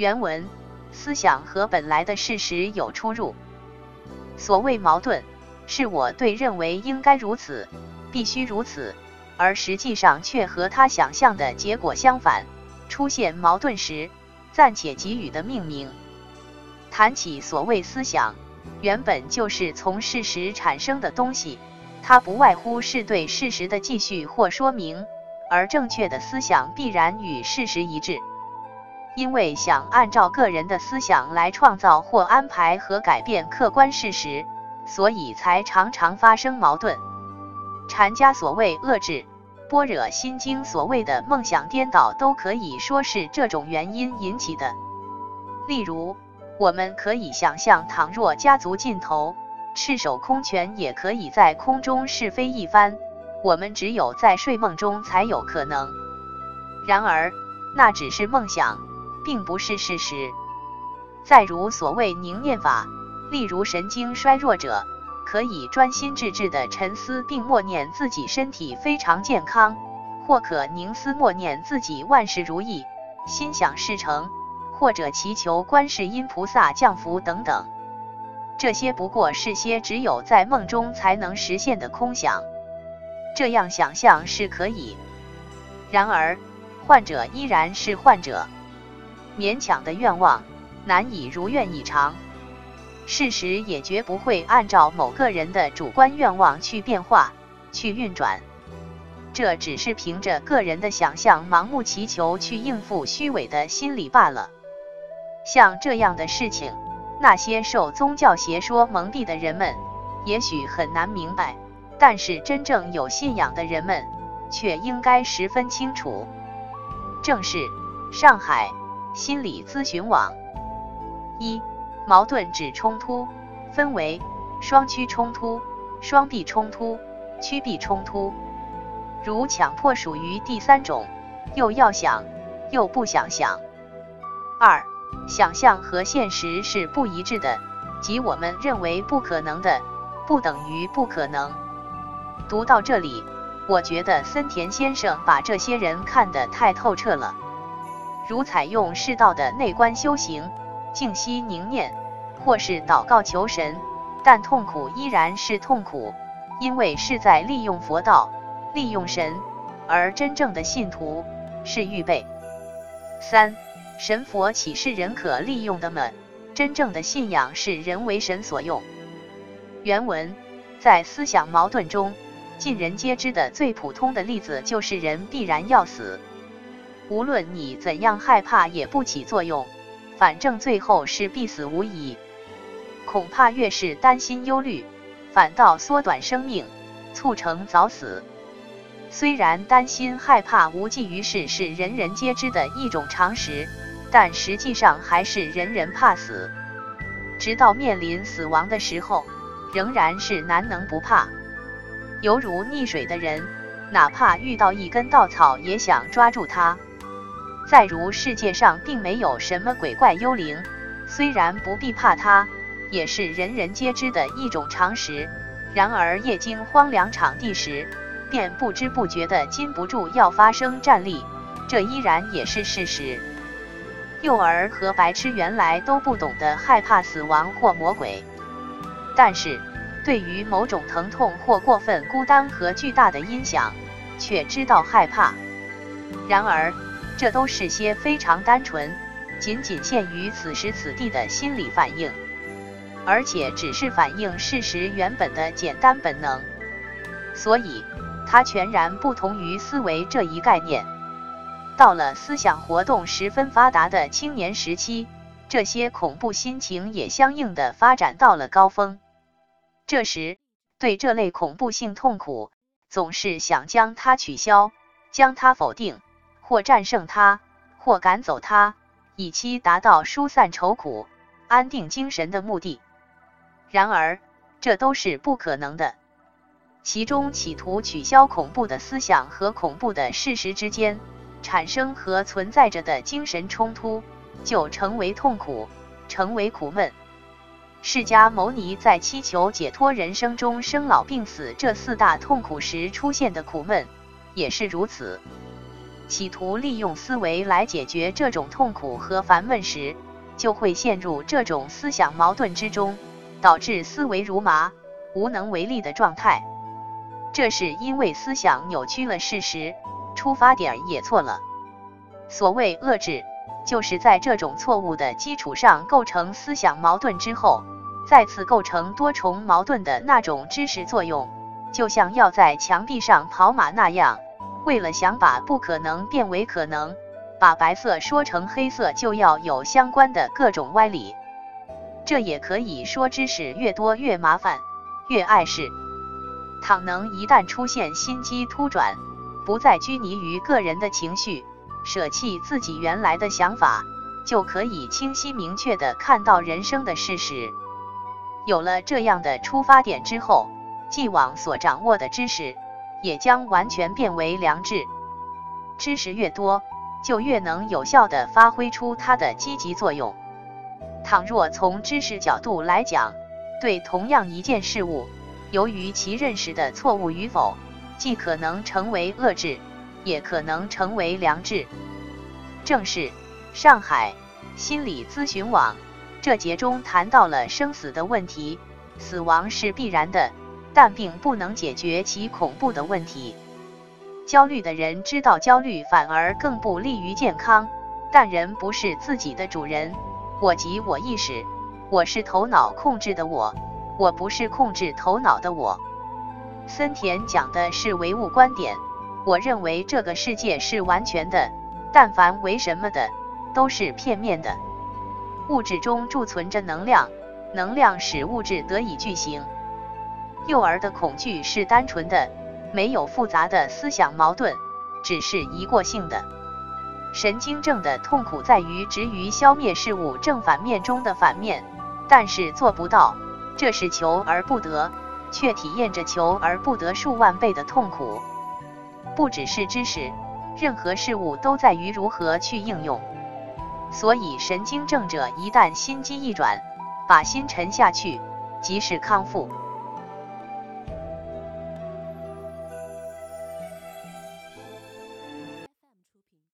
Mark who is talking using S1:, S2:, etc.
S1: 原文：思想和本来的事实有出入。所谓矛盾，是我对认为应该如此，必须如此，而实际上却和他想象的结果相反。出现矛盾时，暂且给予的命名。谈起所谓思想，原本就是从事实产生的东西，它不外乎是对事实的继续或说明，而正确的思想必然与事实一致。因为想按照个人的思想来创造或安排和改变客观事实，所以才常常发生矛盾。禅家所谓遏制。般若心经所谓的梦想颠倒，都可以说是这种原因引起的。例如，我们可以想象，倘若家族尽头，赤手空拳也可以在空中试飞一番，我们只有在睡梦中才有可能。然而，那只是梦想，并不是事实。再如所谓凝念法，例如神经衰弱者。可以专心致志地沉思并默念自己身体非常健康，或可凝思默念自己万事如意、心想事成，或者祈求观世音菩萨降福等等。这些不过是些只有在梦中才能实现的空想。这样想象是可以，然而患者依然是患者，勉强的愿望难以如愿以偿。事实也绝不会按照某个人的主观愿望去变化、去运转，这只是凭着个人的想象盲目祈求去应付虚伪的心理罢了。像这样的事情，那些受宗教邪说蒙蔽的人们也许很难明白，但是真正有信仰的人们却应该十分清楚。正是上海心理咨询网一。矛盾指冲突，分为双趋冲突、双臂冲突、趋避冲突。如强迫属于第三种，又要想又不想想。二，想象和现实是不一致的，即我们认为不可能的，不等于不可能。读到这里，我觉得森田先生把这些人看得太透彻了。如采用适道的内观修行。静息凝念，或是祷告求神，但痛苦依然是痛苦，因为是在利用佛道，利用神，而真正的信徒是预备。三神佛岂是人可利用的吗？真正的信仰是人为神所用。原文在思想矛盾中，尽人皆知的最普通的例子就是人必然要死，无论你怎样害怕也不起作用。反正最后是必死无疑，恐怕越是担心忧虑，反倒缩短生命，促成早死。虽然担心害怕无济于事是人人皆知的一种常识，但实际上还是人人怕死。直到面临死亡的时候，仍然是难能不怕。犹如溺水的人，哪怕遇到一根稻草，也想抓住它。再如世界上并没有什么鬼怪幽灵，虽然不必怕它，也是人人皆知的一种常识。然而夜经荒凉场地时，便不知不觉的禁不住要发生战栗，这依然也是事实。幼儿和白痴原来都不懂得害怕死亡或魔鬼，但是对于某种疼痛或过分孤单和巨大的音响，却知道害怕。然而。这都是些非常单纯、仅仅限于此时此地的心理反应，而且只是反映事实原本的简单本能，所以它全然不同于思维这一概念。到了思想活动十分发达的青年时期，这些恐怖心情也相应的发展到了高峰。这时，对这类恐怖性痛苦，总是想将它取消，将它否定。或战胜他，或赶走他，以期达到疏散愁苦、安定精神的目的。然而，这都是不可能的。其中企图取消恐怖的思想和恐怖的事实之间产生和存在着的精神冲突，就成为痛苦，成为苦闷。释迦牟尼在祈求解脱人生中生老病死这四大痛苦时出现的苦闷，也是如此。企图利用思维来解决这种痛苦和烦闷时，就会陷入这种思想矛盾之中，导致思维如麻、无能为力的状态。这是因为思想扭曲了事实，出发点也错了。所谓遏制，就是在这种错误的基础上构成思想矛盾之后，再次构成多重矛盾的那种知识作用，就像要在墙壁上跑马那样，为了想把不可能变为可能，把白色说成黑色，就要有相关的各种歪理。这也可以说，知识越多越麻烦，越碍事。倘能一旦出现心机突转，不再拘泥于个人的情绪，舍弃自己原来的想法，就可以清晰明确地看到人生的事实。有了这样的出发点之后，既往所掌握的知识也将完全变为良知。知识越多，就越能有效地发挥出它的积极作用。倘若从知识角度来讲，对同样一件事物，由于其认识的错误与否，既可能成为恶智，也可能成为良知。正是上海心理咨询网这节中谈到了生死的问题，死亡是必然的，但并不能解决其恐怖的问题。焦虑的人知道焦虑反而更不利于健康，但人不是自己的主人，我即我意识，我是头脑控制的我。我不是控制头脑的我。森田讲的是唯物观点，我认为这个世界是完全的，但凡为什么的，都是片面的。物质中贮存着能量，能量使物质得以具形。幼儿的恐惧是单纯的，没有复杂的思想矛盾，只是一过性的。神经症的痛苦在于执于消灭事物正反面中的反面，但是做不到。这是求而不得，却体验着求而不得数万倍的痛苦。不只是知识，任何事物都在于如何去应用。所以，神经症者一旦心机一转，把心沉下去，即是康复。